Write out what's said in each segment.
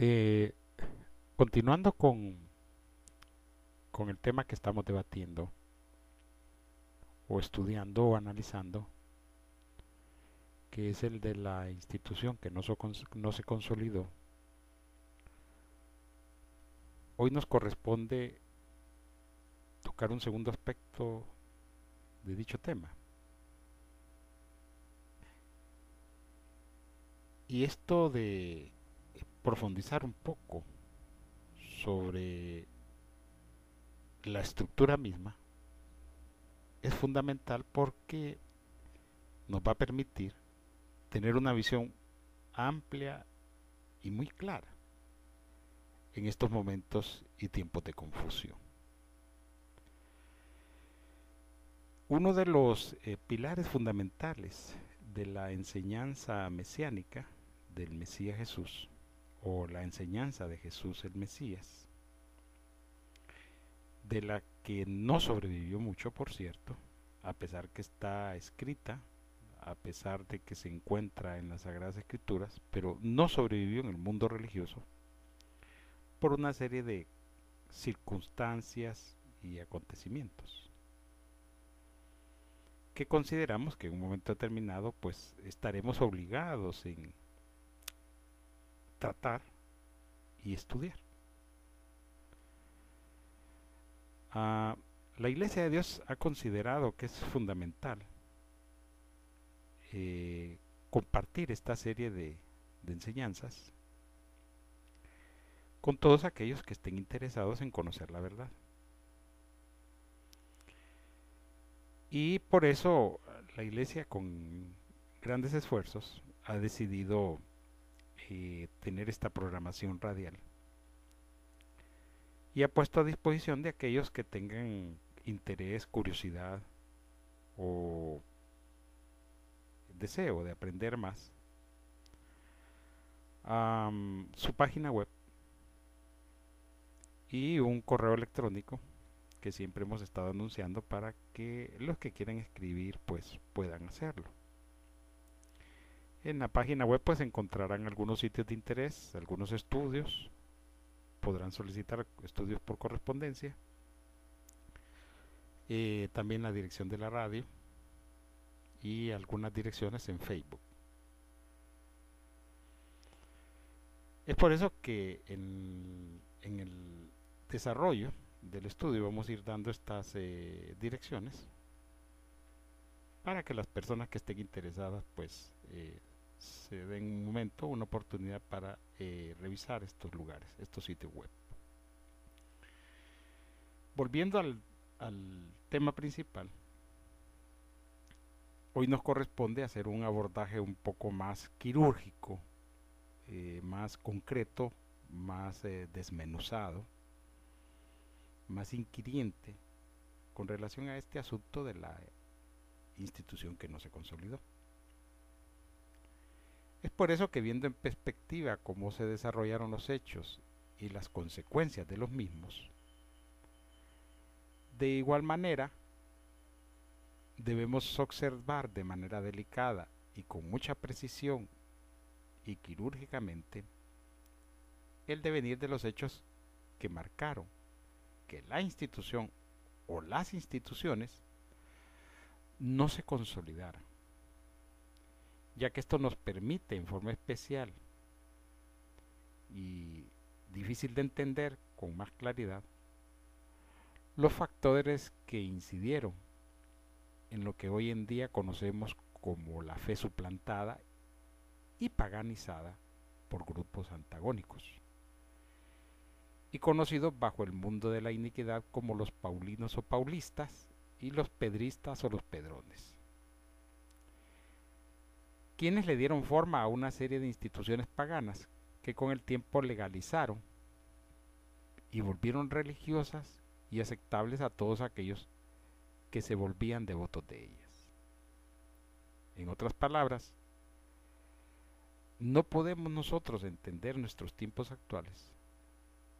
Eh, continuando con, con el tema que estamos debatiendo, o estudiando o analizando, que es el de la institución que no, no se consolidó, hoy nos corresponde tocar un segundo aspecto de dicho tema. Y esto de profundizar un poco sobre la estructura misma es fundamental porque nos va a permitir tener una visión amplia y muy clara en estos momentos y tiempos de confusión. Uno de los eh, pilares fundamentales de la enseñanza mesiánica del Mesías Jesús, o la enseñanza de Jesús el Mesías, de la que no sobrevivió mucho, por cierto, a pesar que está escrita, a pesar de que se encuentra en las Sagradas Escrituras, pero no sobrevivió en el mundo religioso por una serie de circunstancias y acontecimientos que consideramos que en un momento determinado pues estaremos obligados en tratar y estudiar. Ah, la Iglesia de Dios ha considerado que es fundamental eh, compartir esta serie de, de enseñanzas con todos aquellos que estén interesados en conocer la verdad. Y por eso la Iglesia con grandes esfuerzos ha decidido eh, tener esta programación radial. Y ha puesto a disposición de aquellos que tengan interés, curiosidad o deseo de aprender más su página web y un correo electrónico que siempre hemos estado anunciando para que los que quieran escribir pues puedan hacerlo. En la página web pues encontrarán algunos sitios de interés, algunos estudios, podrán solicitar estudios por correspondencia, eh, también la dirección de la radio y algunas direcciones en Facebook. Es por eso que en, el desarrollo del estudio vamos a ir dando estas eh, direcciones para que las personas que estén interesadas pues eh, se den un momento, una oportunidad para eh, revisar estos lugares, estos sitios web. Volviendo al, tema principal, hoy nos corresponde hacer un abordaje un poco más quirúrgico, eh, más concreto, más eh, desmenuzado, más inquiriente con relación a este asunto de la institución que no se consolidó. Es por eso que viendo en perspectiva cómo se desarrollaron los hechos y las consecuencias de los mismos, de igual manera debemos observar de manera delicada y con mucha precisión y quirúrgicamente el devenir de los hechos que marcaron que la institución o las instituciones no se consolidaran ya que esto nos permite en forma especial y difícil de entender con más claridad los factores que incidieron en lo que hoy en día conocemos como la fe suplantada y paganizada por grupos antagónicos y conocidos bajo el mundo de la iniquidad como los paulinos o paulistas y los pedristas o los pedrones quienes le dieron forma a una serie de instituciones paganas que con el tiempo legalizaron y volvieron religiosas y aceptables a todos aquellos que se volvían devotos de ellas. En otras palabras, no podemos nosotros entender nuestros tiempos actuales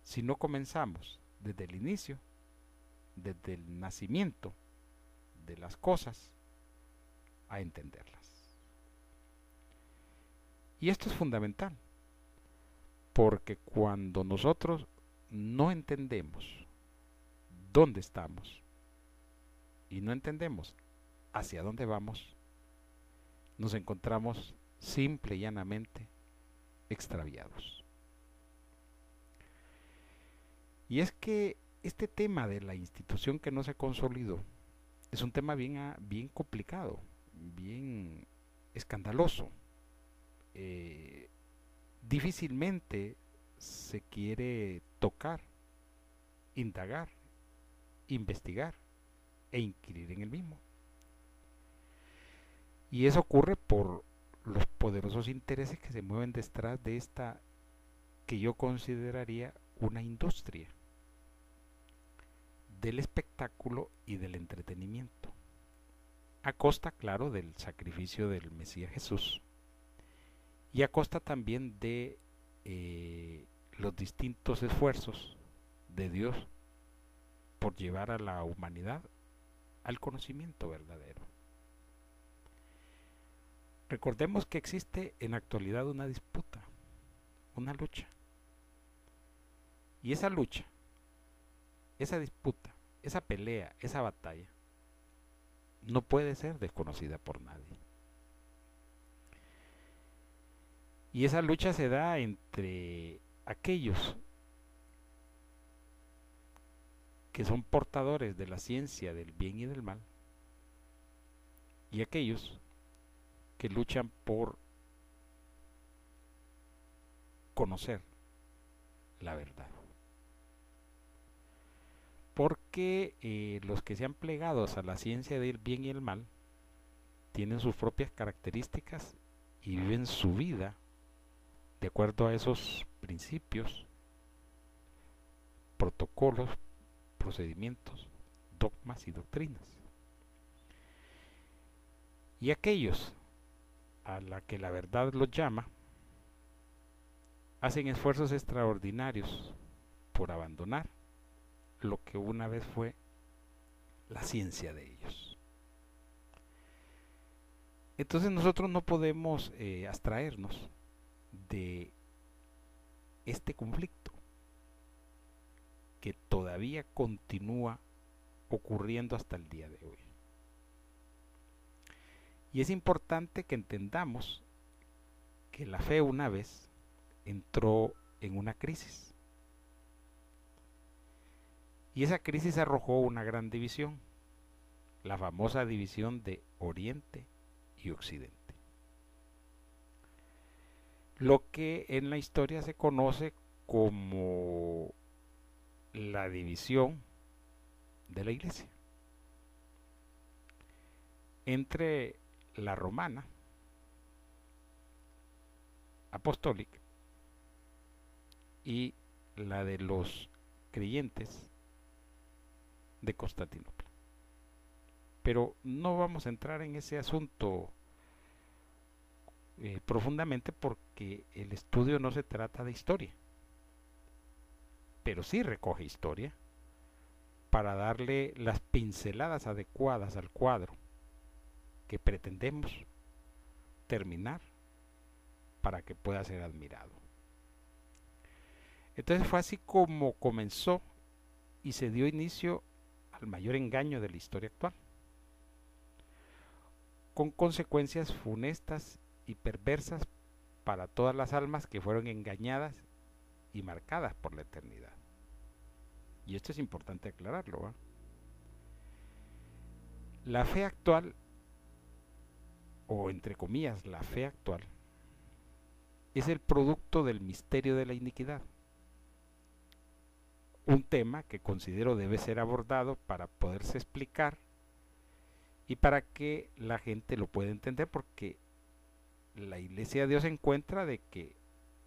si no comenzamos desde el inicio, desde el nacimiento de las cosas, a entenderlas. Y esto es fundamental, Porque cuando nosotros no entendemos dónde estamos y no entendemos hacia dónde vamos, nos encontramos simple y llanamente extraviados. Y es que este tema de la institución que no se consolidó es un tema bien, ah, bien complicado, bien escandaloso. Eh, difícilmente se quiere tocar, indagar, investigar e inquirir en el mismo. Y eso ocurre por los poderosos intereses que se mueven detrás de esta que yo consideraría una industria del espectáculo y del entretenimiento, a costa, claro, del sacrificio del Mesías Jesús y a costa también de eh, los distintos esfuerzos de Dios por llevar a la humanidad al conocimiento verdadero. Recordemos que existe en la actualidad una disputa, una lucha. Y esa lucha, esa disputa, esa pelea, esa batalla, no puede ser desconocida por nadie. Y esa lucha se da entre aquellos que son portadores de la ciencia del bien y del mal y aquellos que luchan por conocer la verdad. Porque eh, los que se han plegados a la ciencia del bien y el mal tienen sus propias características y viven su vida de acuerdo a esos principios, protocolos, procedimientos, dogmas y doctrinas. Y aquellos a la que la verdad los llama, hacen esfuerzos extraordinarios por abandonar lo que una vez fue la ciencia de ellos. Entonces nosotros no podemos eh, abstraernos de este conflicto que todavía continúa ocurriendo hasta el día de hoy. Y es importante que entendamos que la fe una vez entró en una crisis. Y esa crisis arrojó una gran división, la famosa división de Oriente y Occidente. Lo que en la historia se conoce como la división de la iglesia entre la romana apostólica y la de los creyentes de Constantinopla. Pero no vamos a entrar en ese asunto eh, profundamente porque el estudio no se trata de historia, pero sí recoge historia para darle las pinceladas adecuadas al cuadro que pretendemos terminar para que pueda ser admirado. Entonces fue así como comenzó y se dio inicio al mayor engaño de la historia actual, con consecuencias funestas y perversas para todas las almas que fueron engañadas y marcadas por la eternidad. Y esto es importante aclararlo. La fe actual o entre comillas la fe actual, es el producto del misterio de la iniquidad. Un tema que considero debe ser abordado para poderse explicar y para que la gente lo pueda entender porque la iglesia de Dios encuentra de que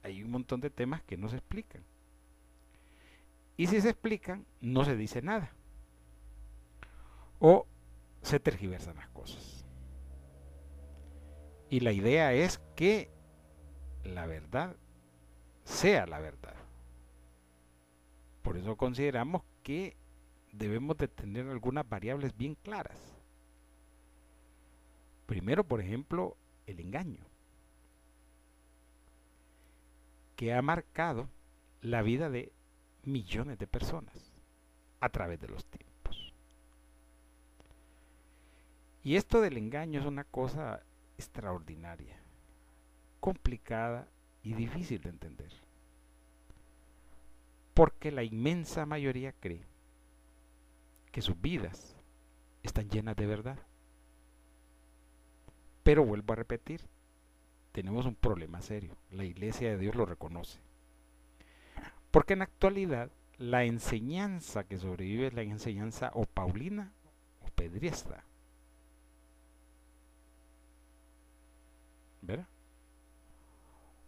hay un montón de temas que no se explican. Y si se explican, no se dice nada. O se tergiversan las cosas. Y la idea es que la verdad sea la verdad. Por eso consideramos que debemos de tener algunas variables bien claras. Primero, por ejemplo, el engaño. Que ha marcado la vida de millones de personas a través de los tiempos. Y esto del engaño es una cosa extraordinaria, complicada y difícil de entender. Porque la inmensa mayoría cree que sus vidas están llenas de verdad. Pero vuelvo a repetir, tenemos un problema serio. La iglesia de Dios lo reconoce. Porque en la actualidad la enseñanza que sobrevive es la enseñanza o paulina o pedriesta. ¿Verdad?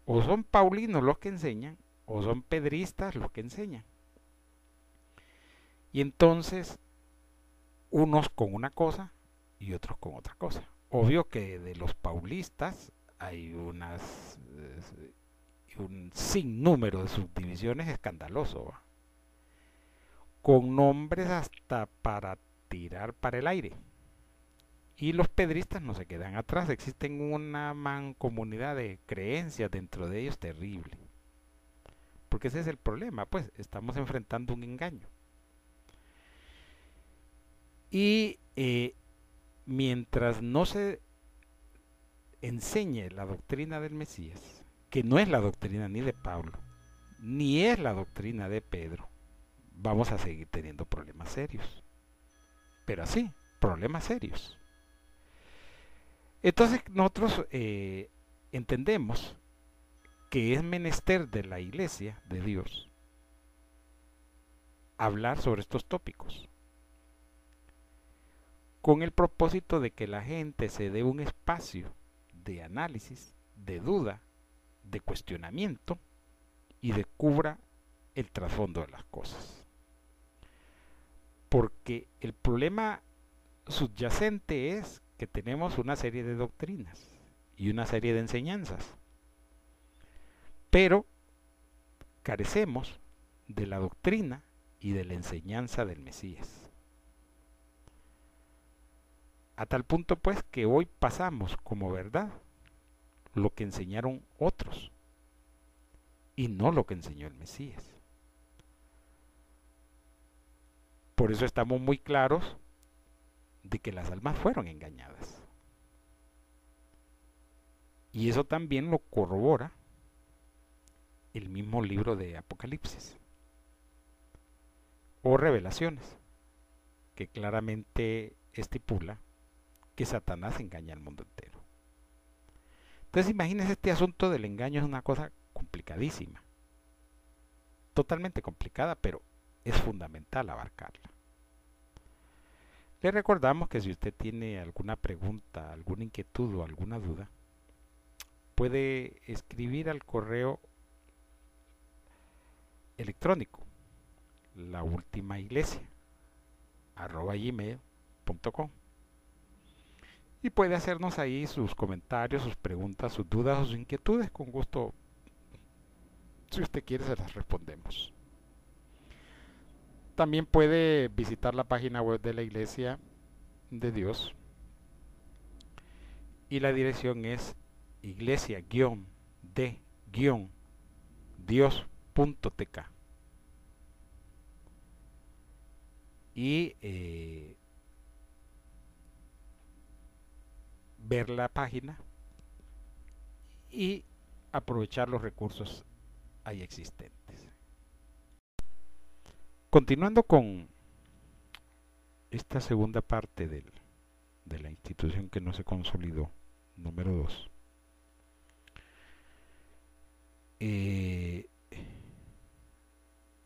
O son paulinos los que enseñan, o son pedristas los que enseñan. Y entonces, unos con una cosa y otros con otra cosa. Obvio que de los paulistas hay unas un sinnúmero de subdivisiones escandaloso, con nombres hasta para tirar para el aire. Y los pedristas no se quedan atrás, existen una mancomunidad de creencias dentro de ellos terrible. Porque ese es el problema, pues estamos enfrentando un engaño. Y eh, mientras no se enseñe la doctrina del Mesías, que no es la doctrina ni de Pablo, ni es la doctrina de Pedro, vamos a seguir teniendo problemas serios. Pero así, problemas serios. Entonces nosotros eh, entendemos que es menester de la iglesia de Dios hablar sobre estos tópicos con el propósito de que la gente se dé un espacio de análisis, de duda, de cuestionamiento y descubra el trasfondo de las cosas. Porque el problema subyacente es que tenemos una serie de doctrinas y una serie de enseñanzas, pero carecemos de la doctrina y de la enseñanza del Mesías. A tal punto pues que hoy pasamos como verdad lo que enseñaron otros y no lo que enseñó el Mesías. Por eso estamos muy claros de que las almas fueron engañadas. Y eso también lo corrobora el mismo libro de Apocalipsis o revelaciones, que claramente estipula que Satanás engaña al mundo entero. Entonces imagínense este asunto del engaño es una cosa complicadísima. Totalmente complicada, pero es fundamental abarcarla. Le recordamos que si usted tiene alguna pregunta, alguna inquietud o alguna duda, puede escribir al correo electrónico la última iglesia y puede hacernos ahí sus comentarios, sus preguntas, sus dudas o sus inquietudes. Con gusto, si usted quiere, se las respondemos. También puede visitar la página web de la Iglesia de Dios. Y la dirección es iglesia-de-dios.tk. Y eh, ver la página y aprovechar los recursos ahí existentes. Continuando con esta segunda parte del, de la institución que no se consolidó, número 2. Eh,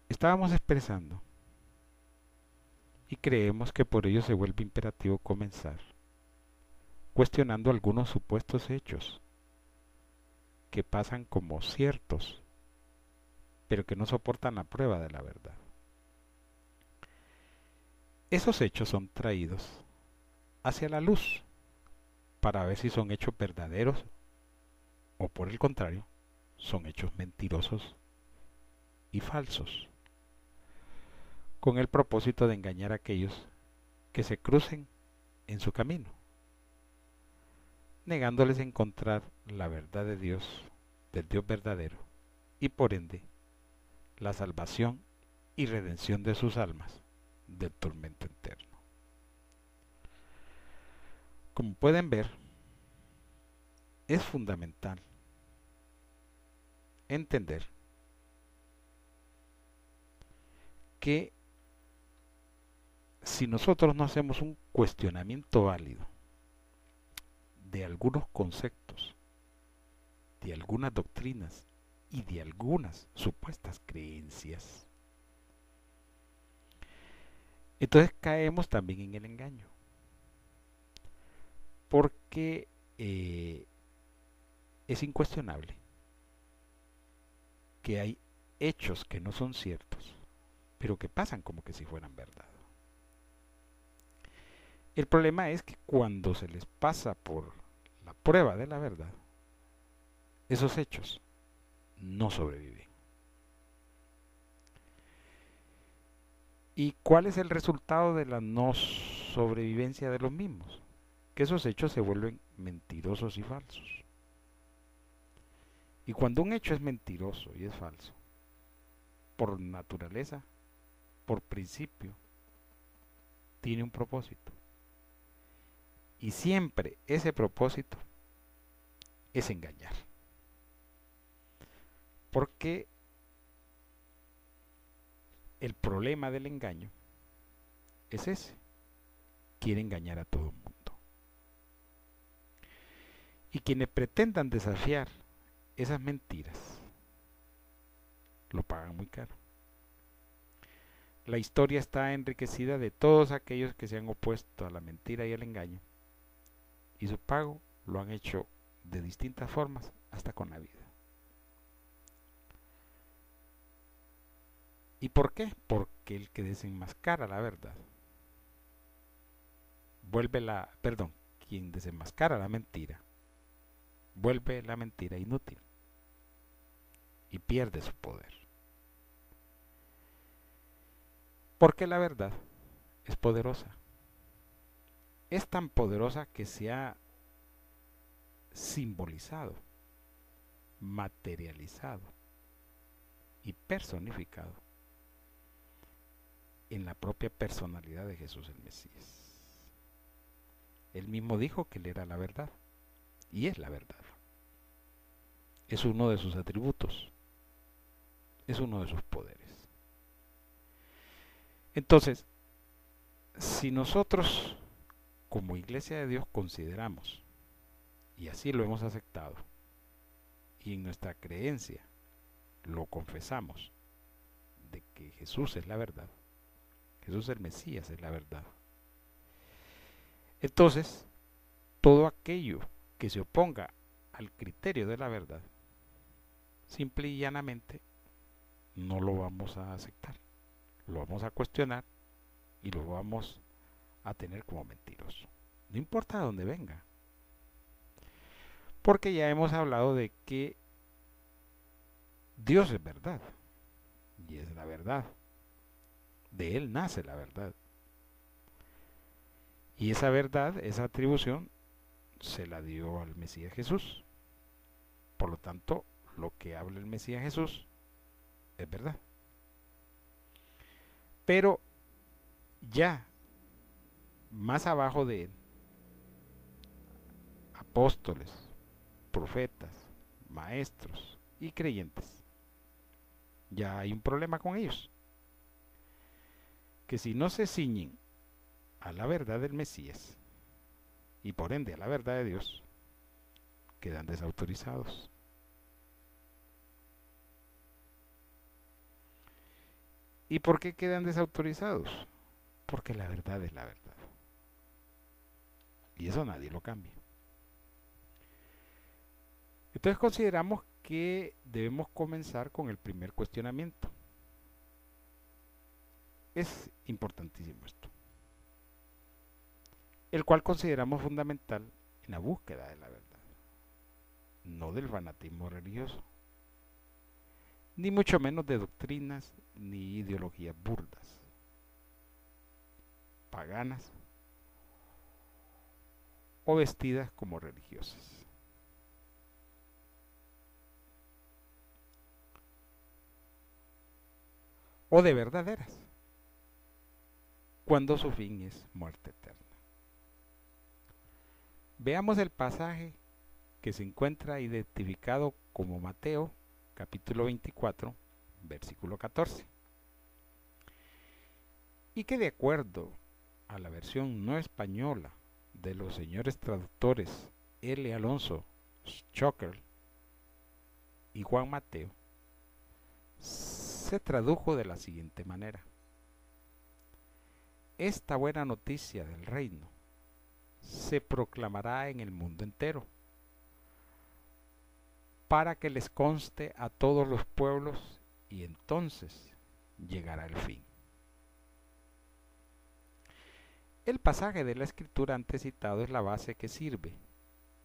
estábamos expresando y creemos que por ello se vuelve imperativo comenzar cuestionando algunos supuestos hechos que pasan como ciertos, pero que no soportan la prueba de la verdad. Esos hechos son traídos hacia la luz para ver si son hechos verdaderos o por el contrario, son hechos mentirosos y falsos, con el propósito de engañar a aquellos que se crucen en su camino negándoles encontrar la verdad de Dios, del Dios verdadero, y por ende la salvación y redención de sus almas del tormento eterno. Como pueden ver, es fundamental entender que si nosotros no hacemos un cuestionamiento válido de algunos conceptos, de algunas doctrinas y de algunas supuestas creencias, entonces caemos también en el engaño. Porque eh, es incuestionable que hay hechos que no son ciertos, pero que pasan como que si fueran verdad. El problema es que cuando se les pasa por la prueba de la verdad, esos hechos no sobreviven. ¿Y cuál es el resultado de la no sobrevivencia de los mismos? Que esos hechos se vuelven mentirosos y falsos. Y cuando un hecho es mentiroso y es falso, por naturaleza, por principio, tiene un propósito. Y siempre ese propósito es engañar. Porque el problema del engaño es ese. Quiere engañar a todo el mundo. Y quienes pretendan desafiar esas mentiras, lo pagan muy caro. La historia está enriquecida de todos aquellos que se han opuesto a la mentira y al engaño. Y su pago lo han hecho de distintas formas hasta con la vida. ¿Y por qué? Porque el que desenmascara la verdad vuelve la, perdón, quien desenmascara la mentira vuelve la mentira inútil y pierde su poder. Porque la verdad es poderosa. Es tan poderosa que se ha simbolizado, materializado y personificado en la propia personalidad de Jesús el Mesías. Él mismo dijo que él era la verdad y es la verdad. Es uno de sus atributos, es uno de sus poderes. Entonces, si nosotros como iglesia de Dios consideramos, y así lo hemos aceptado, y en nuestra creencia lo confesamos, de que Jesús es la verdad, Jesús el Mesías es la verdad. Entonces, todo aquello que se oponga al criterio de la verdad, simple y llanamente, no lo vamos a aceptar. Lo vamos a cuestionar y lo vamos a tener como mentiroso. No importa de dónde venga. Porque ya hemos hablado de que Dios es verdad. Y es la verdad. De Él nace la verdad. Y esa verdad, esa atribución, se la dio al Mesías Jesús. Por lo tanto, lo que habla el Mesías Jesús es verdad. Pero ya más abajo de él, apóstoles, profetas, maestros y creyentes, ya hay un problema con ellos que si no se ciñen a la verdad del Mesías y por ende a la verdad de Dios, quedan desautorizados. ¿Y por qué quedan desautorizados? Porque la verdad es la verdad. Y eso nadie lo cambia. Entonces consideramos que debemos comenzar con el primer cuestionamiento. Es importantísimo esto. El cual consideramos fundamental en la búsqueda de la verdad, no del fanatismo religioso, ni mucho menos de doctrinas ni ideologías burdas, paganas o vestidas como religiosas. o de verdaderas, cuando su fin es muerte eterna. Veamos el pasaje que se encuentra identificado como Mateo capítulo 24, versículo 14. Y que de acuerdo a la versión no española de los señores traductores L. Alonso Schocker y Juan Mateo, se tradujo de la siguiente manera. Esta buena noticia del reino se proclamará en el mundo entero, para que les conste a todos los pueblos y entonces llegará el fin. El pasaje de la escritura antes citado es la base que sirve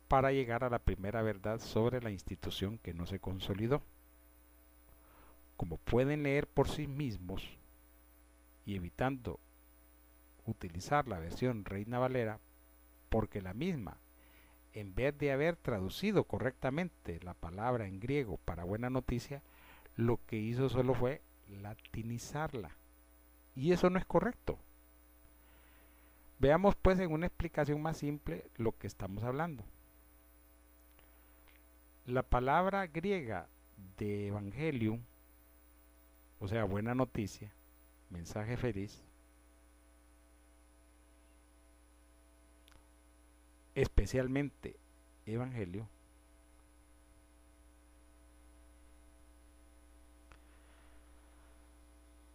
para llegar a la primera verdad sobre la institución que no se consolidó. Como pueden leer por sí mismos y evitando utilizar la versión Reina Valera porque la misma, en vez de haber traducido correctamente la palabra en griego para buena noticia, lo que hizo solo fue latinizarla. Y eso no es correcto. Veamos pues en una explicación más simple lo que estamos hablando. La palabra griega de evangelium, o sea, buena noticia, mensaje feliz, especialmente Evangelio,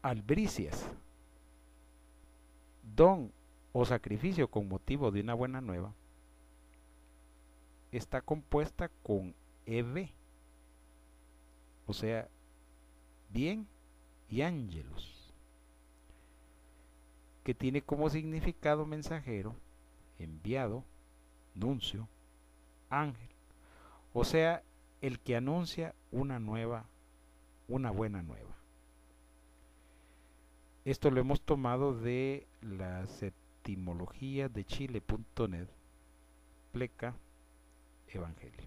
albricias, don o sacrificio con motivo de una buena nueva está compuesta con EB, o sea, bien y ángelos, que tiene como significado mensajero, enviado, nuncio, ángel, o sea, el que anuncia una nueva, una buena nueva. Esto lo hemos tomado de la 70 etimología de chile.net pleca, evangelio.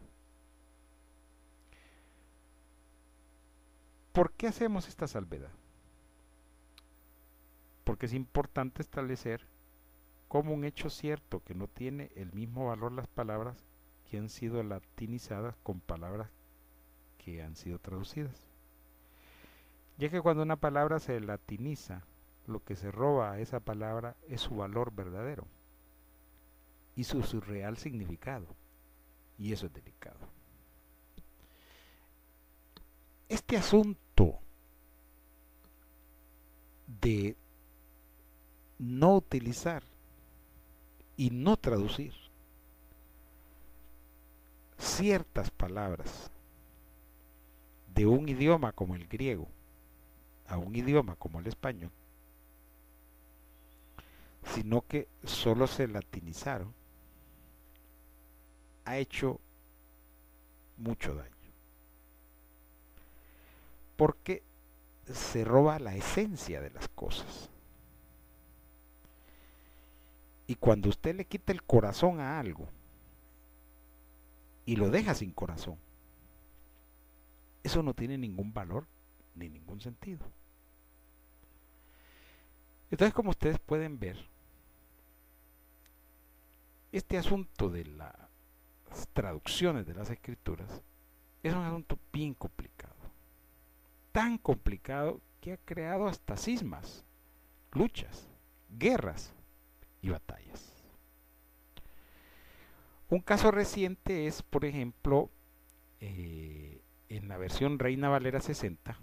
¿Por qué hacemos esta salvedad? Porque es importante establecer como un hecho cierto que no tiene el mismo valor las palabras que han sido latinizadas con palabras que han sido traducidas. Ya que cuando una palabra se latiniza, lo que se roba a esa palabra es su valor verdadero y su, real significado. Y eso es delicado. Este asunto de no utilizar y no traducir ciertas palabras de un idioma como el griego a un idioma como el español, sino que solo se latinizaron, ha hecho mucho daño. Porque se roba la esencia de las cosas. Y cuando usted le quita el corazón a algo y lo deja sin corazón, eso no tiene ningún valor ni ningún sentido. Entonces, como ustedes pueden ver, este asunto de las traducciones de las escrituras es un asunto bien complicado. Tan complicado que ha creado hasta cismas, luchas, guerras y batallas. Un caso reciente es, por ejemplo, eh, en la versión Reina Valera 60,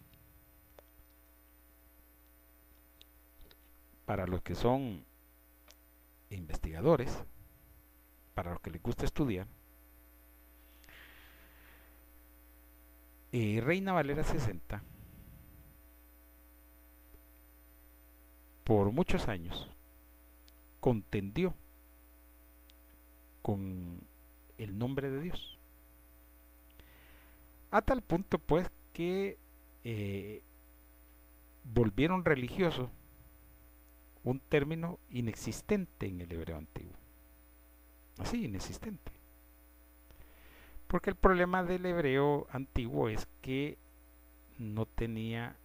para los que son investigadores, para los que les gusta estudiar, eh, Reina Valera 60, por muchos años, contendió con el nombre de Dios. A tal punto pues que eh, volvieron religioso un término inexistente en el hebreo antiguo. Así, inexistente. Porque el problema del hebreo antiguo es que no tenía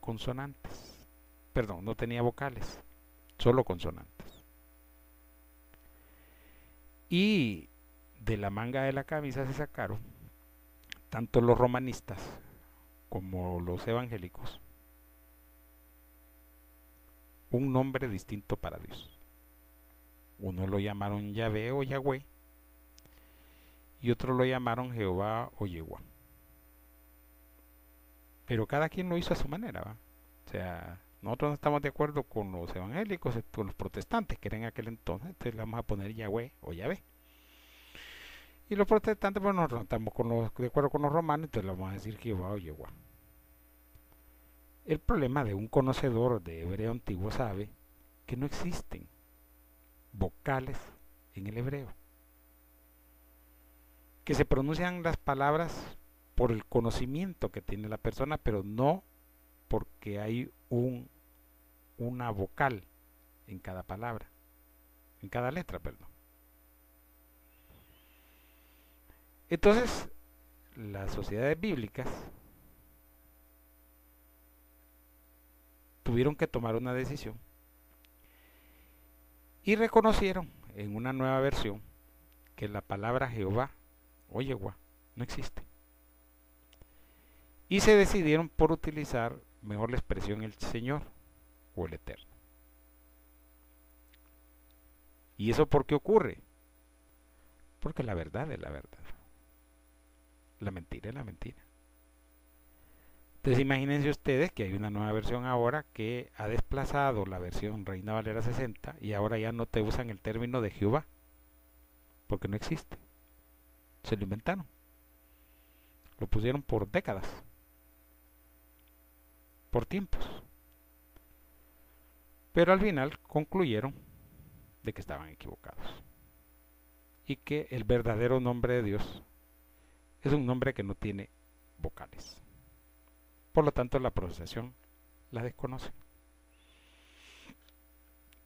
consonantes. Perdón, no tenía vocales, solo consonantes. Y de la manga de la camisa se sacaron tanto los romanistas como los evangélicos un nombre distinto para Dios. Uno lo llamaron Yahvé o Yahweh y otro lo llamaron Jehová o Yehua. Pero cada quien lo hizo a su manera. ¿va? O sea, nosotros no estamos de acuerdo con los evangélicos, con los protestantes que eran aquel entonces, entonces le vamos a poner Yahweh o Yahvé. Y los protestantes, pues no estamos de acuerdo con los romanos, entonces le vamos a decir Jehová o Yehua. El problema de un conocedor de hebreo antiguo sabe que no existen vocales en el hebreo. Que se pronuncian las palabras por el conocimiento que tiene la persona, pero no porque hay un, una vocal en cada palabra, en cada letra, perdón. Entonces, las sociedades bíblicas tuvieron que tomar una decisión y reconocieron en una nueva versión que la palabra Jehová o Yehua no existe. Y se decidieron por utilizar mejor la expresión el Señor o el Eterno. ¿Y eso por qué ocurre? Porque la verdad es la verdad. La mentira es la mentira. Entonces imagínense ustedes que hay una nueva versión ahora que ha desplazado la versión Reina Valera 60 y ahora ya no te usan el término de Jehová, porque no existe. Se lo inventaron. Lo pusieron por décadas, por tiempos. Pero al final concluyeron de que estaban equivocados y que el verdadero nombre de Dios es un nombre que no tiene vocales. Por lo tanto, la pronunciación la desconoce.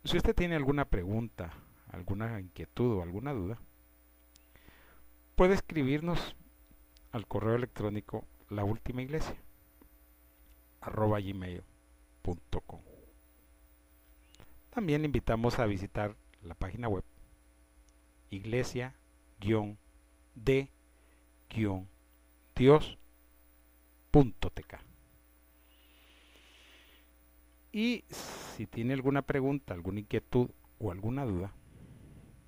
Si usted tiene alguna pregunta, alguna inquietud o alguna duda, puede escribirnos al correo electrónico la última iglesia gmail.com. También le invitamos a visitar la página web iglesia-de-dios.tk. Y si tiene alguna pregunta, alguna inquietud o alguna duda,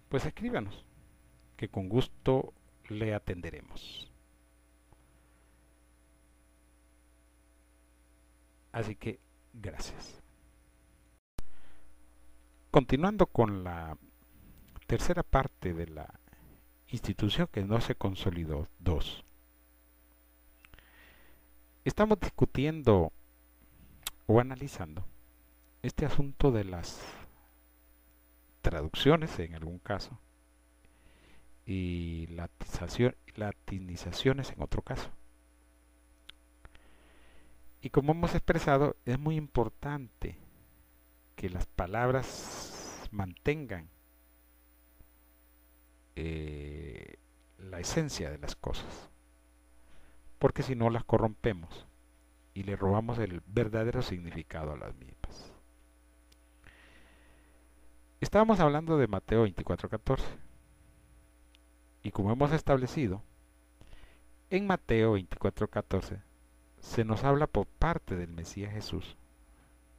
pues escríbanos, que con gusto le atenderemos. Así que gracias. Continuando con la tercera parte de la institución que no se consolidó, dos. Estamos discutiendo o analizando este asunto de las traducciones en algún caso y latinizaciones en otro caso. Y como hemos expresado, es muy importante que las palabras mantengan eh, la esencia de las cosas, porque si no las corrompemos y le robamos el verdadero significado a las mismas. Estábamos hablando de Mateo 24:14. Y como hemos establecido, en Mateo 24:14 se nos habla por parte del Mesías Jesús,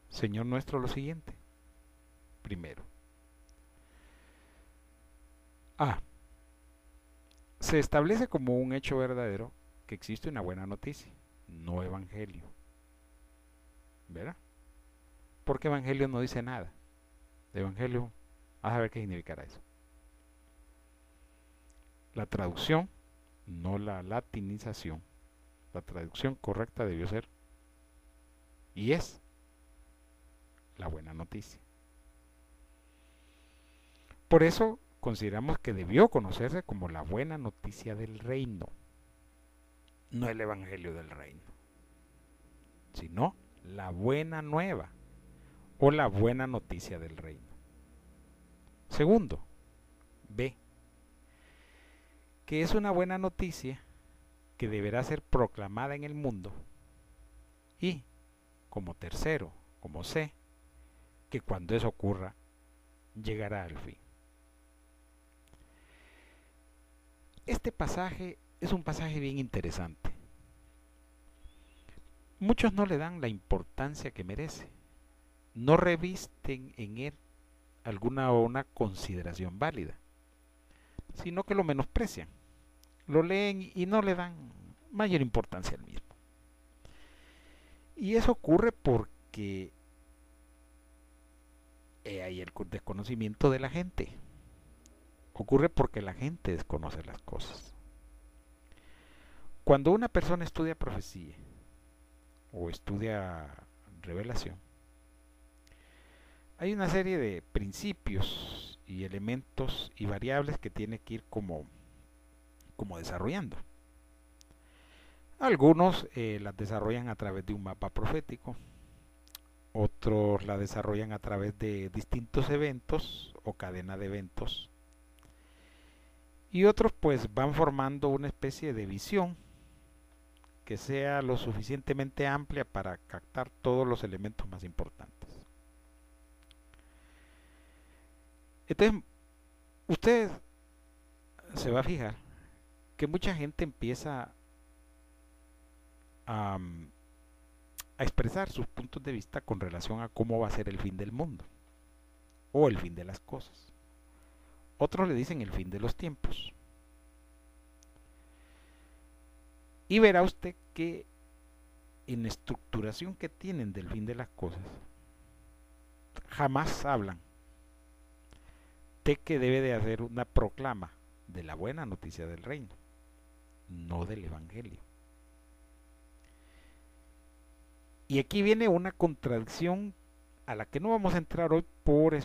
Señor nuestro, lo siguiente. Primero. A. Se establece como un hecho verdadero que existe una buena noticia, no evangelio. ¿Verdad? Porque evangelio no dice nada. Evangelio a ver qué significará eso. La traducción, no la latinización. La traducción correcta debió ser y es la buena noticia. Por eso consideramos que debió conocerse como la buena noticia del reino, no el evangelio del reino, sino la buena nueva o la buena noticia del reino. Segundo, B, que es una buena noticia que deberá ser proclamada en el mundo y como tercero, como C, que cuando eso ocurra, llegará al fin. Este pasaje es un pasaje bien interesante. Muchos no le dan la importancia que merece. No revisten en él alguna o una consideración válida, sino que lo menosprecian. Lo leen y no le dan mayor importancia al mismo. Y eso ocurre porque hay el desconocimiento de la gente. Ocurre porque la gente desconoce las cosas. Cuando una persona estudia profecía o estudia revelación, hay una serie de principios y elementos y variables que tiene que ir como, como desarrollando. Algunos eh, las desarrollan a través de un mapa profético, otros la desarrollan a través de distintos eventos o cadena de eventos y otros pues van formando una especie de visión que sea lo suficientemente amplia para captar todos los elementos más importantes. Entonces, usted se va a fijar que mucha gente empieza a, a expresar sus puntos de vista con relación a cómo va a ser el fin del mundo o el fin de las cosas. Otros le dicen el fin de los tiempos. Y verá usted que en la estructuración que tienen del fin de las cosas, jamás hablan que debe de hacer una proclama de la buena noticia del reino, no del Evangelio. Y aquí viene una contradicción a la que no vamos a entrar hoy por,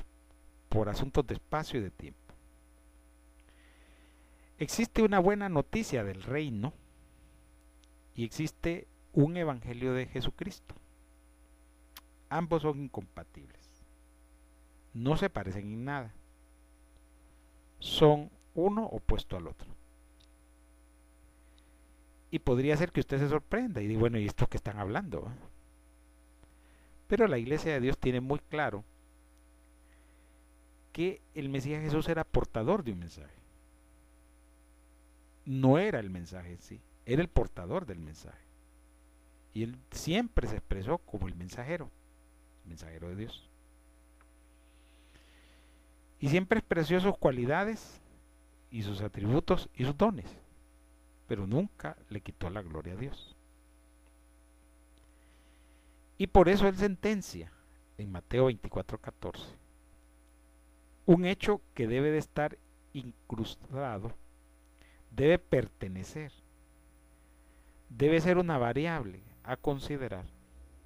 por asuntos de espacio y de tiempo. Existe una buena noticia del reino y existe un evangelio de Jesucristo. Ambos son incompatibles. No se parecen en nada. Son uno opuesto al otro. Y podría ser que usted se sorprenda y diga, bueno, ¿y esto que están hablando? Pero la iglesia de Dios tiene muy claro que el Mesías Jesús era portador de un mensaje. No era el mensaje en sí, era el portador del mensaje. Y él siempre se expresó como el mensajero, mensajero de Dios. Y siempre expresó sus cualidades y sus atributos y sus dones, pero nunca le quitó la gloria a Dios. Y por eso él sentencia en Mateo 24:14 un hecho que debe de estar incrustado, debe pertenecer, debe ser una variable a considerar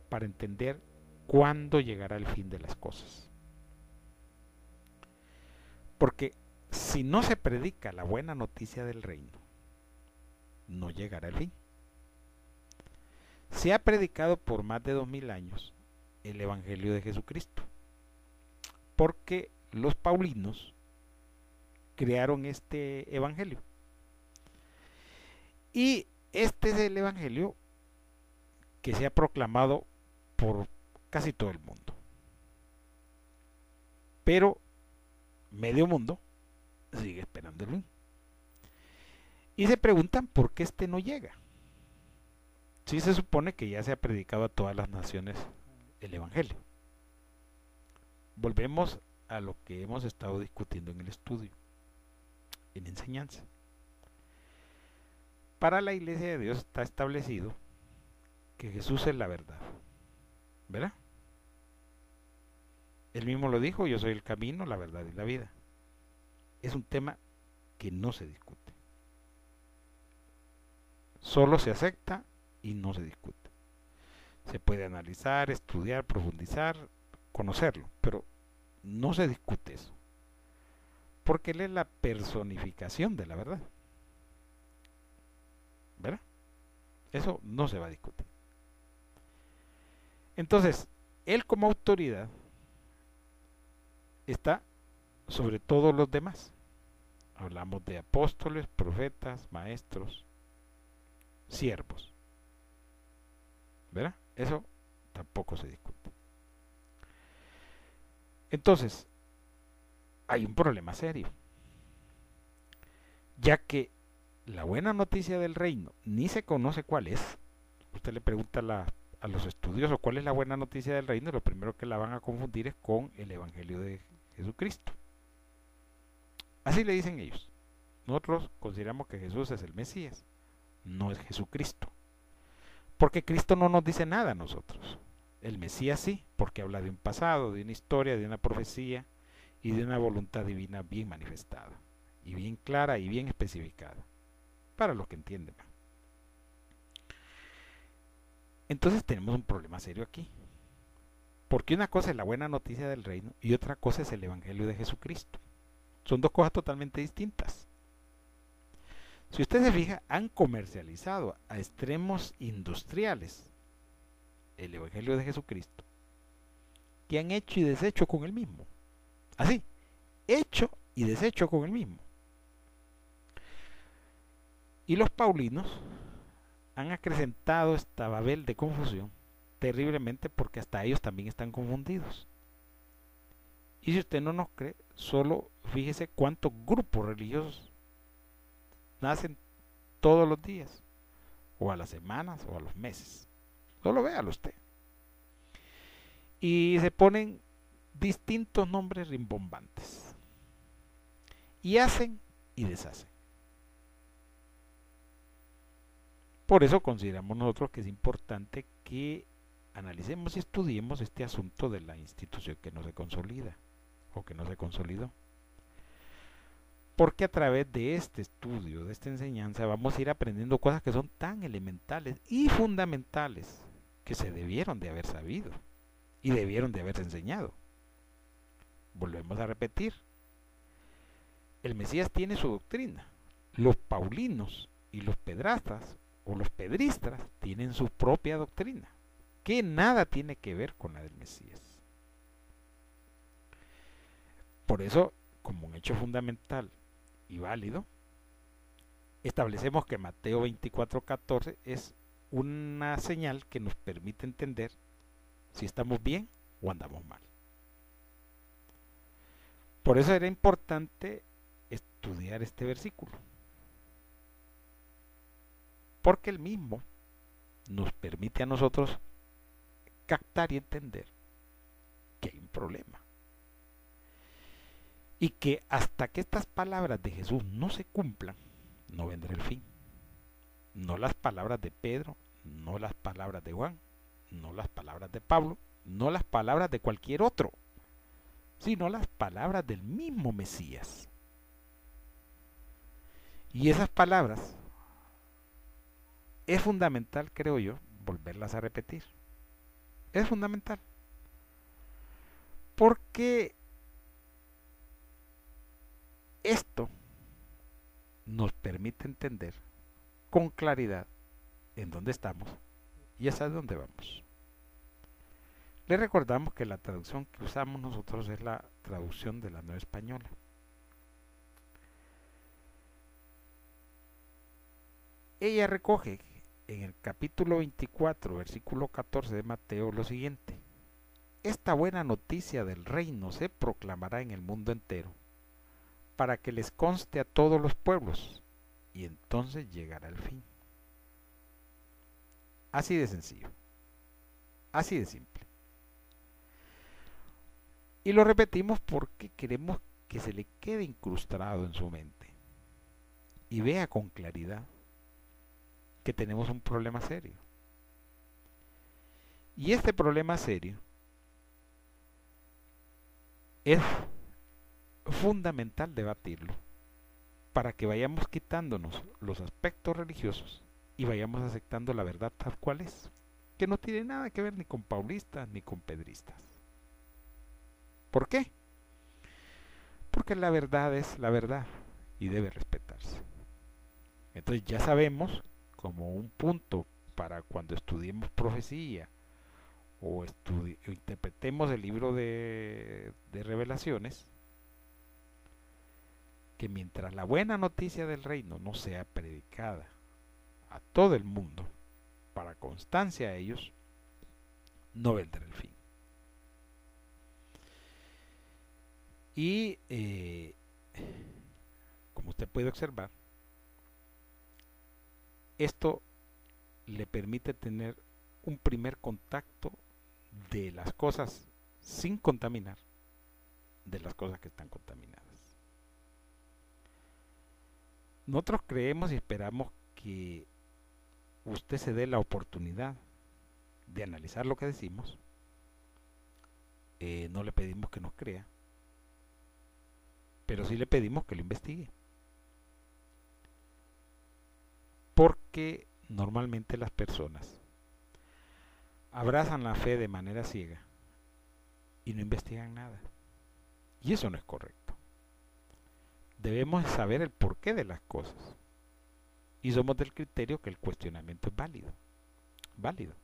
para entender cuándo llegará el fin de las cosas. Porque si no se predica la buena noticia del reino, no llegará el fin. Se ha predicado por más de dos mil años el Evangelio de Jesucristo, porque los paulinos crearon este Evangelio. Y este es el Evangelio que se ha proclamado por casi todo el mundo. Pero medio mundo sigue esperando el Y se preguntan por qué este no llega. Sí se supone que ya se ha predicado a todas las naciones el Evangelio. Volvemos a lo que hemos estado discutiendo en el estudio, en enseñanza. Para la iglesia de Dios está establecido que Jesús es la verdad. ¿Verdad? Él mismo lo dijo, yo soy el camino, la verdad y la vida. Es un tema que no se discute. Solo se acepta y no se discute. Se puede analizar, estudiar, profundizar, conocerlo, pero no se discute eso. Porque él es la personificación de la verdad. ¿Verdad? Eso no se va a discutir. Entonces, él como autoridad está sobre todos los demás. Hablamos de apóstoles, profetas, maestros, siervos. ¿Verdad? Eso tampoco se discute. Entonces, hay un problema serio, ya que la buena noticia del reino ni se conoce cuál es. Usted le pregunta a, los estudiosos cuál es la buena noticia del reino, lo primero que la van a confundir es con el Evangelio de Jesucristo. Así le dicen ellos. Nosotros consideramos que Jesús es el Mesías, no es Jesucristo. Porque Cristo no nos dice nada a nosotros. El Mesías sí, porque habla de un pasado, de una historia, de una profecía y de una voluntad divina bien manifestada, y bien clara y bien especificada, para los que entienden. Entonces tenemos un problema serio aquí. Porque una cosa es la buena noticia del reino y otra cosa es el Evangelio de Jesucristo. Son dos cosas totalmente distintas. Si usted se fija, han comercializado a extremos industriales el Evangelio de Jesucristo, que han hecho y deshecho con el mismo. Así, hecho y deshecho con el mismo. Y los paulinos han acrecentado esta babel de confusión terriblemente porque hasta ellos también están confundidos. Y si usted no nos cree, solo fíjese cuántos grupos religiosos nacen todos los días, o a las semanas, o a los meses. Solo véalo usted. Y se ponen distintos nombres rimbombantes. Y hacen y deshacen. Por eso consideramos nosotros que es importante que analicemos y estudiemos este asunto de la institución que no se consolida o que no se consolidó. Porque a través de este estudio, de esta enseñanza, vamos a ir aprendiendo cosas que son tan elementales y fundamentales que se debieron de haber sabido y debieron de haberse enseñado. Volvemos a repetir. El Mesías tiene su doctrina. Los paulinos y los pedrastas o los pedristas tienen su propia doctrina, que nada tiene que ver con la del Mesías. Por eso, como un hecho fundamental y válido, establecemos que Mateo 24:14 es una señal que nos permite entender si estamos bien o andamos mal. Por eso era importante estudiar este versículo. Porque el mismo nos permite a nosotros captar y entender que hay un problema. Y que hasta que estas palabras de Jesús no se cumplan, no vendrá el fin. No las palabras de Pedro, no las palabras de Juan, no las palabras de Pablo, no las palabras de cualquier otro, sino las palabras del mismo Mesías. Y esas palabras es fundamental, creo yo, volverlas a repetir. Es fundamental. Porque esto nos permite entender con claridad en dónde estamos y hasta dónde vamos. Le recordamos que la traducción que usamos nosotros es la traducción de la nueva española. Ella recoge en el capítulo 24, versículo 14 de Mateo lo siguiente. Esta buena noticia del reino se proclamará en el mundo entero para que les conste a todos los pueblos, y entonces llegará el fin. Así de sencillo, así de simple. Y lo repetimos porque queremos que se le quede incrustado en su mente y vea con claridad que tenemos un problema serio. Y este problema serio es fundamental debatirlo para que vayamos quitándonos los aspectos religiosos y vayamos aceptando la verdad tal cual es, que no tiene nada que ver ni con paulistas ni con pedristas. ¿Por qué? Porque la verdad es la verdad y debe respetarse. Entonces ya sabemos como un punto para cuando estudiemos profecía o, interpretemos el libro de revelaciones, que mientras la buena noticia del reino no sea predicada a todo el mundo, para constancia a ellos, no vendrá el fin. Y eh, como usted puede observar, esto le permite tener un primer contacto de las cosas sin contaminar de las cosas que están contaminadas. Nosotros creemos y esperamos que usted se dé la oportunidad de analizar lo que decimos. Eh, no le pedimos que nos crea, pero sí le pedimos que lo investigue. Porque normalmente las personas abrazan la fe de manera ciega y no investigan nada. Y eso no es correcto. Debemos saber el porqué de las cosas. Y somos del criterio que el cuestionamiento es válido. Válido.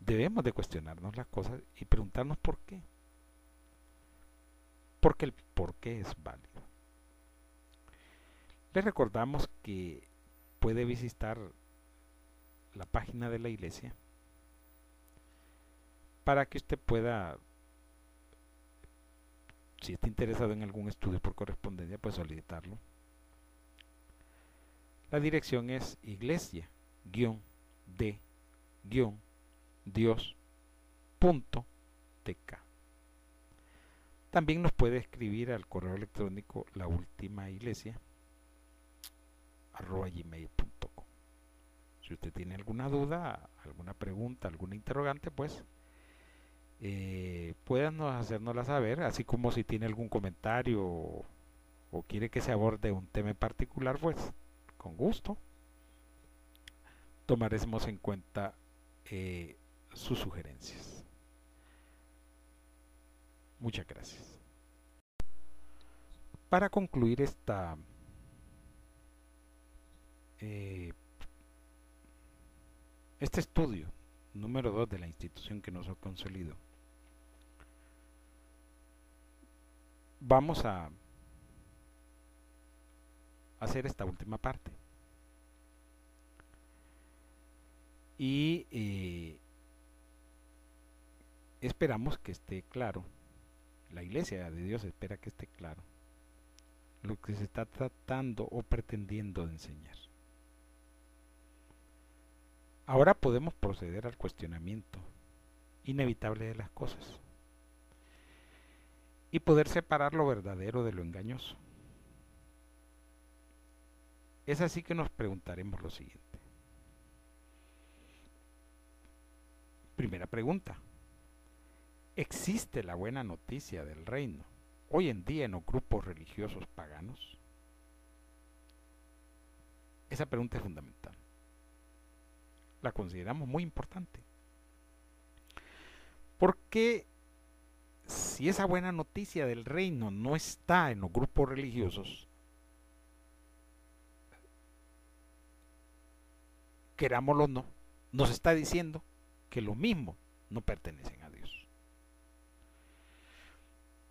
Debemos de cuestionarnos las cosas y preguntarnos por qué. Porque el por qué es válido. Les recordamos que puede visitar la página de la iglesia para que usted pueda, si está interesado en algún estudio por correspondencia, pues solicitarlo. La dirección es iglesia-de-dios.tk. También nos puede escribir al correo electrónico la última iglesia gmail.com. Si usted tiene alguna duda, alguna pregunta, alguna interrogante, pues eh, puedan hacérnosla saber, así como si tiene algún comentario o, quiere que se aborde un tema en particular, pues con gusto tomaremos en cuenta eh, sus sugerencias. Muchas gracias. Para concluir esta eh, este estudio número 2 de la institución que nos ha consolidado vamos a hacer esta última parte. Y eh, esperamos que esté claro, la iglesia de Dios espera que esté claro lo que se está tratando o pretendiendo de enseñar. Ahora podemos proceder al cuestionamiento inevitable de las cosas y poder separar lo verdadero de lo engañoso. Es así que nos preguntaremos lo siguiente. Primera pregunta. ¿Existe la buena noticia del reino hoy en día en los grupos religiosos paganos? Esa pregunta es fundamental. La consideramos muy importante. ¿Por qué si esa buena noticia del reino no está en los grupos religiosos, querámoslo o no, nos está diciendo que lo mismo no pertenecen a Dios.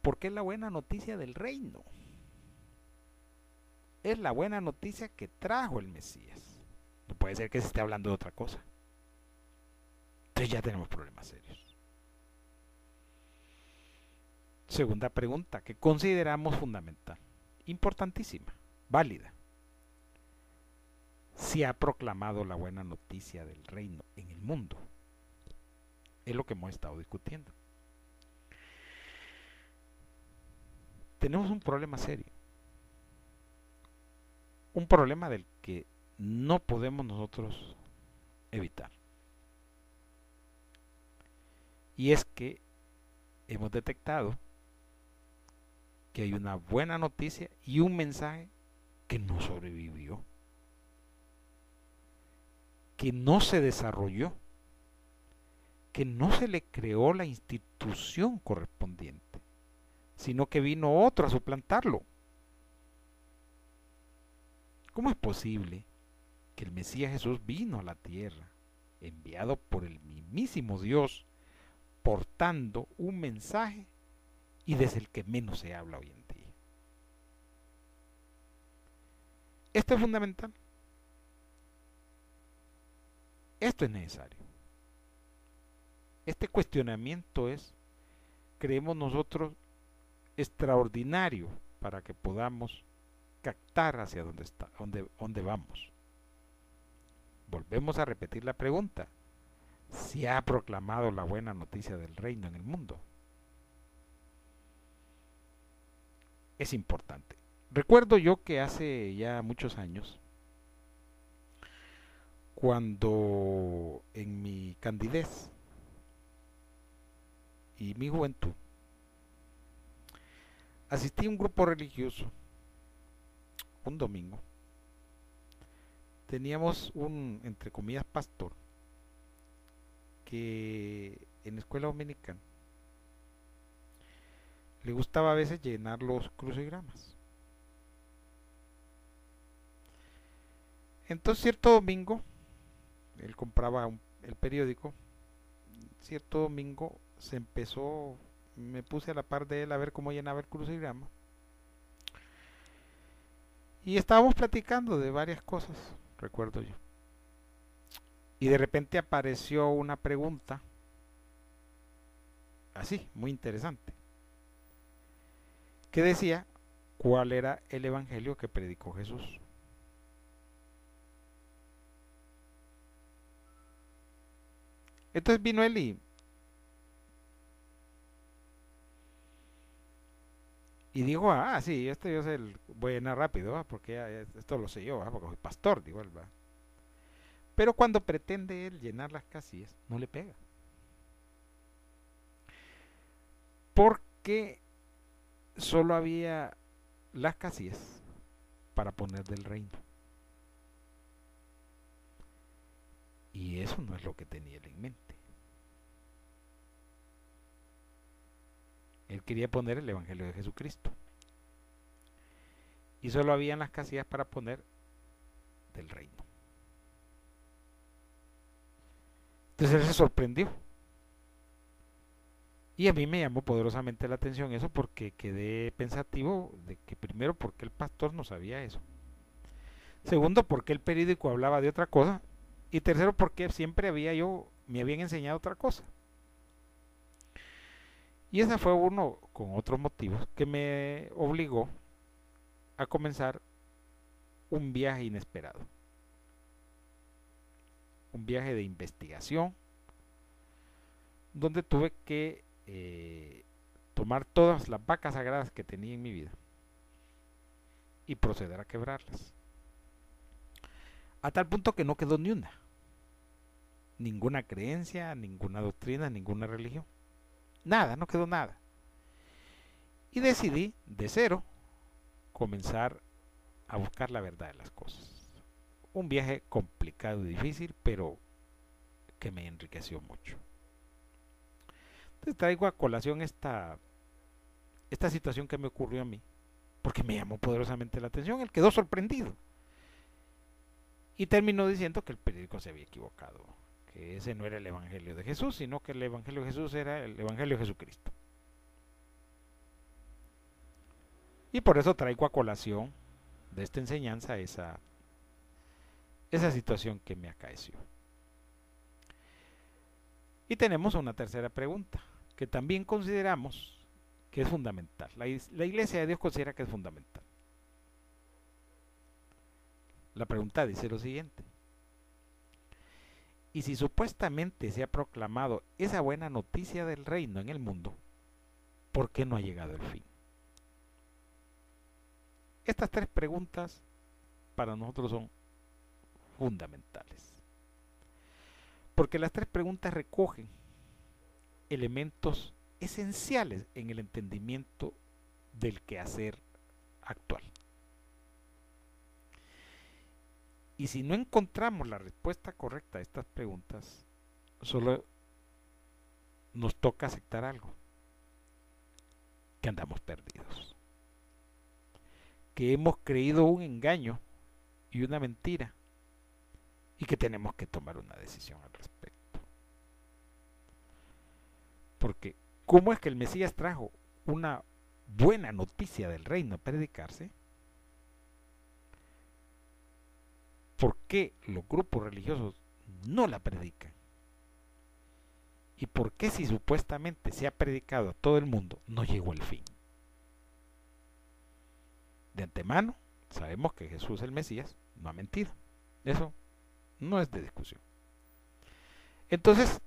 Porque es la buena noticia del reino. Es la buena noticia que trajo el Mesías. Puede ser que se esté hablando de otra cosa. Entonces ya tenemos problemas serios. Segunda pregunta que consideramos fundamental, importantísima, válida. Si ha proclamado la buena noticia del reino en el mundo. Es lo que hemos estado discutiendo. Tenemos un problema serio. Un problema del que no podemos nosotros evitar. Y es que hemos detectado que hay una buena noticia y un mensaje que no sobrevivió, que no se desarrolló, que no se le creó la institución correspondiente, sino que vino otro a suplantarlo. ¿Cómo es posible que el Mesías Jesús vino a la tierra, enviado por el mismísimo Dios, portando un mensaje y desde el que menos se habla hoy en día. Esto es fundamental. Esto es necesario. este cuestionamiento es, creemos nosotros, extraordinario para que podamos captar hacia dónde, está, dónde, dónde vamos. Volvemos a repetir la pregunta. ¿Se ha proclamado la buena noticia del reino en el mundo? Es importante. Recuerdo yo que hace ya muchos años, cuando en mi candidez y mi juventud, asistí a un grupo religioso un domingo. Teníamos un, entre comillas, pastor que en la escuela dominicana le gustaba a veces llenar los crucigramas. Entonces cierto domingo, él compraba el periódico, cierto domingo se empezó, me puse a la par de él a ver cómo llenaba el crucigrama. Y estábamos platicando de varias cosas, recuerdo yo. Y de repente apareció una pregunta, así, muy interesante, que decía, ¿cuál era el evangelio que predicó Jesús? Entonces vino él y, y dijo, ah, sí, esto yo sé, voy a llenar rápido, porque esto lo sé yo, porque soy pastor, digo él, ¿va? Pero cuando pretende él llenar las casillas, no le pega. Porque solo había las casillas para poner del reino. Y eso no es lo que tenía él en mente. Él quería poner el Evangelio de Jesucristo. Y solo habían las casillas para poner del reino. Entonces él se sorprendió. Y a mí me llamó poderosamente la atención eso porque quedé pensativo de que primero porque el pastor no sabía eso. Segundo porque el periódico hablaba de otra cosa y tercero, porque siempre había yo, me habían enseñado otra cosa. Y ese fue uno, con otros motivos, que me obligó a comenzar un viaje inesperado. Un viaje de investigación, donde tuve que eh, tomar todas las vacas sagradas que tenía en mi vida y proceder a quebrarlas. A tal punto que no quedó ni una ninguna creencia, ninguna doctrina, ninguna religión. Nada, no quedó nada. Y decidí, de cero, comenzar a buscar la verdad de las cosas. Un viaje complicado y difícil, pero que me enriqueció mucho. Entonces traigo a colación esta, esta situación que me ocurrió a mí, porque me llamó poderosamente la atención. Él quedó sorprendido. Y terminó diciendo que el periódico se había equivocado que ese no era el Evangelio de Jesús, sino que el Evangelio de Jesús era el Evangelio de Jesucristo. Y por eso traigo a colación de esta enseñanza esa, esa situación que me acaeció. Y tenemos una tercera pregunta, que también consideramos que es fundamental. La, la Iglesia de Dios considera que es fundamental. La pregunta dice lo siguiente. Y si supuestamente se ha proclamado esa buena noticia del reino en el mundo, ¿por qué no ha llegado el fin? Estas tres preguntas para nosotros son fundamentales. Porque las tres preguntas recogen elementos esenciales en el entendimiento del quehacer actual. Y si no encontramos la respuesta correcta a estas preguntas, solo nos toca aceptar algo, que andamos perdidos, que hemos creído un engaño y una mentira y que tenemos que tomar una decisión al respecto. Porque, ¿cómo es que el Mesías trajo una buena noticia del reino a predicarse? ¿Por qué los grupos religiosos no la predican? ¿Y por qué si supuestamente se ha predicado a todo el mundo no llegó el fin? De antemano, sabemos que Jesús el Mesías no ha mentido. Eso no es de discusión. Entonces,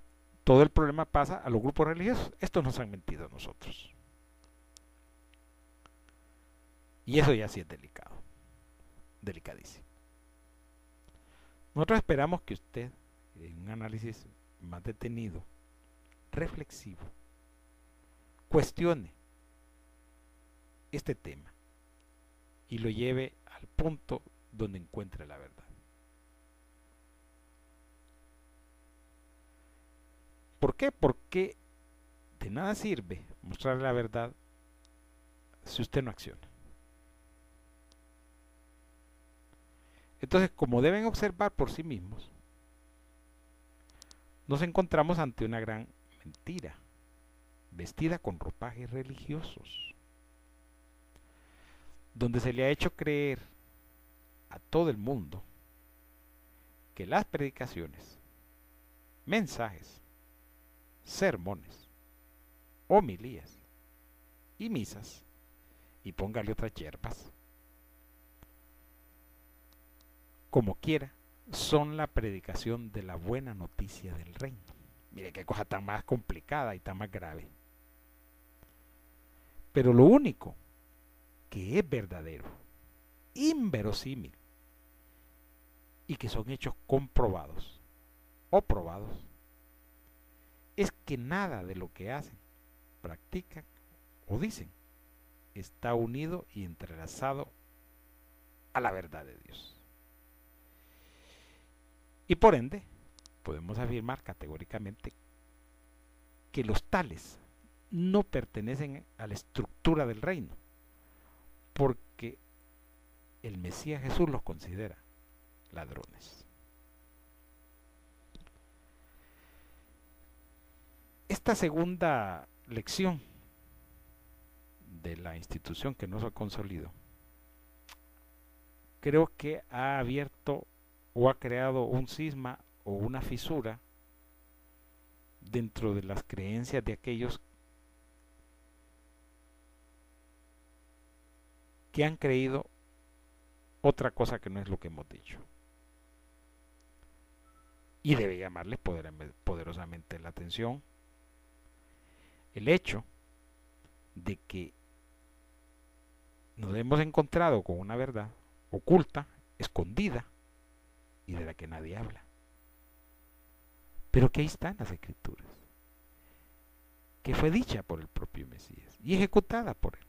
todo el problema pasa a los grupos religiosos. Estos nos han mentido a nosotros. Y eso ya sí es delicado. Delicadísimo. Nosotros esperamos que usted, en un análisis más detenido, reflexivo, cuestione este tema y lo lleve al punto donde encuentre la verdad. ¿Por qué? Porque de nada sirve mostrar la verdad si usted no acciona. Entonces, como deben observar por sí mismos, nos encontramos ante una gran mentira, vestida con ropajes religiosos, donde se le ha hecho creer a todo el mundo que las predicaciones, mensajes, sermones, homilías y misas, y póngale otras hierbas, como quiera, son la predicación de la buena noticia del reino. Mire qué cosa tan más complicada y tan más grave. Pero lo único que es verdadero, inverosímil, y que son hechos comprobados o probados, es que nada de lo que hacen, practican o dicen está unido y entrelazado a la verdad de Dios. Y por ende, podemos afirmar categóricamente que los tales no pertenecen a la estructura del reino, porque el Mesías Jesús los considera ladrones. Esta segunda lección de la institución que nos ha consolidado, creo que ha abierto o ha creado un cisma o una fisura dentro de las creencias de aquellos que han creído otra cosa que no es lo que hemos dicho. Y debe llamarles poderosamente la atención el hecho de que nos hemos encontrado con una verdad oculta, escondida, y de la que nadie habla. Pero que ahí están las escrituras, que fue dicha por el propio Mesías y ejecutada por él.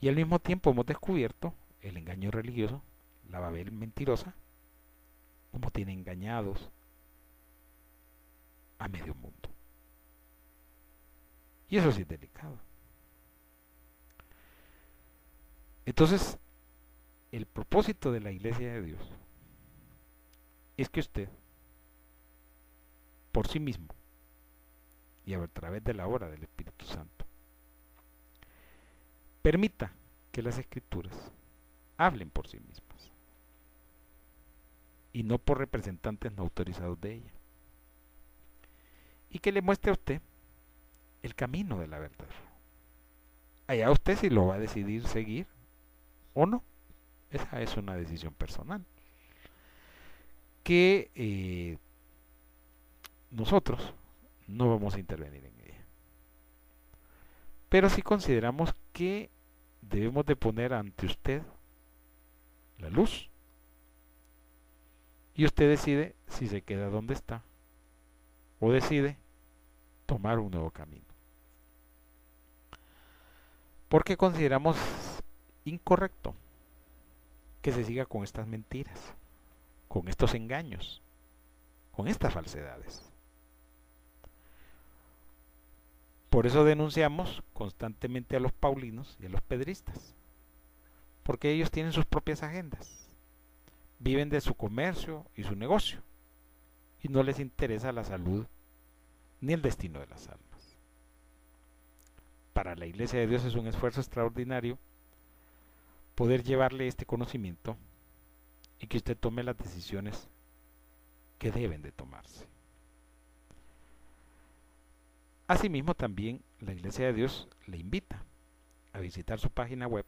Y al mismo tiempo hemos descubierto el engaño religioso, la Babel mentirosa, como tiene engañados a medio mundo. Y eso sí es delicado. Entonces, el propósito de la iglesia de Dios es que usted, por sí mismo, y a través de la obra del Espíritu Santo, permita que las escrituras hablen por sí mismas y no por representantes no autorizados de ella. Y que le muestre a usted el camino de la verdad. Allá usted si lo va a decidir seguir o no. Esa es una decisión personal. Que eh, nosotros no vamos a intervenir en ella. Pero si consideramos que debemos de poner ante usted la luz. Y usted decide si se queda donde está o decide tomar un nuevo camino. Porque consideramos incorrecto que se siga con estas mentiras, con estos engaños, con estas falsedades. Por eso denunciamos constantemente a los paulinos y a los pedristas, porque ellos tienen sus propias agendas, viven de su comercio y su negocio, y no les interesa la salud ni el destino de las almas. Para la Iglesia de Dios es un esfuerzo extraordinario poder llevarle este conocimiento y que usted tome las decisiones que deben de tomarse. Asimismo, también la Iglesia de Dios le invita a visitar su página web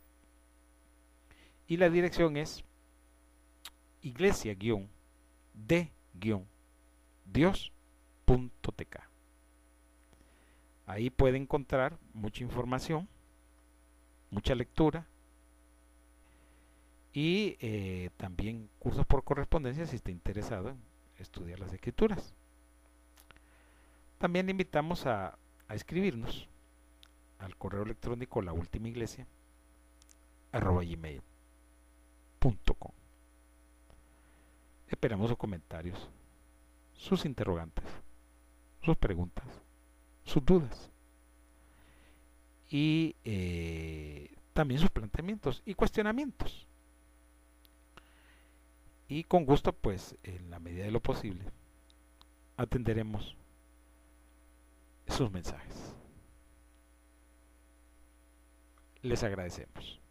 y la dirección es iglesia-de-dios.tk. Ahí puede encontrar mucha información, mucha lectura y eh, también cursos por correspondencia si está interesado en estudiar las escrituras. También le invitamos a, a escribirnos al correo electrónico la última iglesia arroba gmail.com. Esperamos sus comentarios, sus interrogantes, sus preguntas, sus dudas y eh, también sus planteamientos y cuestionamientos. Y con gusto, pues, en la medida de lo posible, atenderemos sus mensajes. Les agradecemos.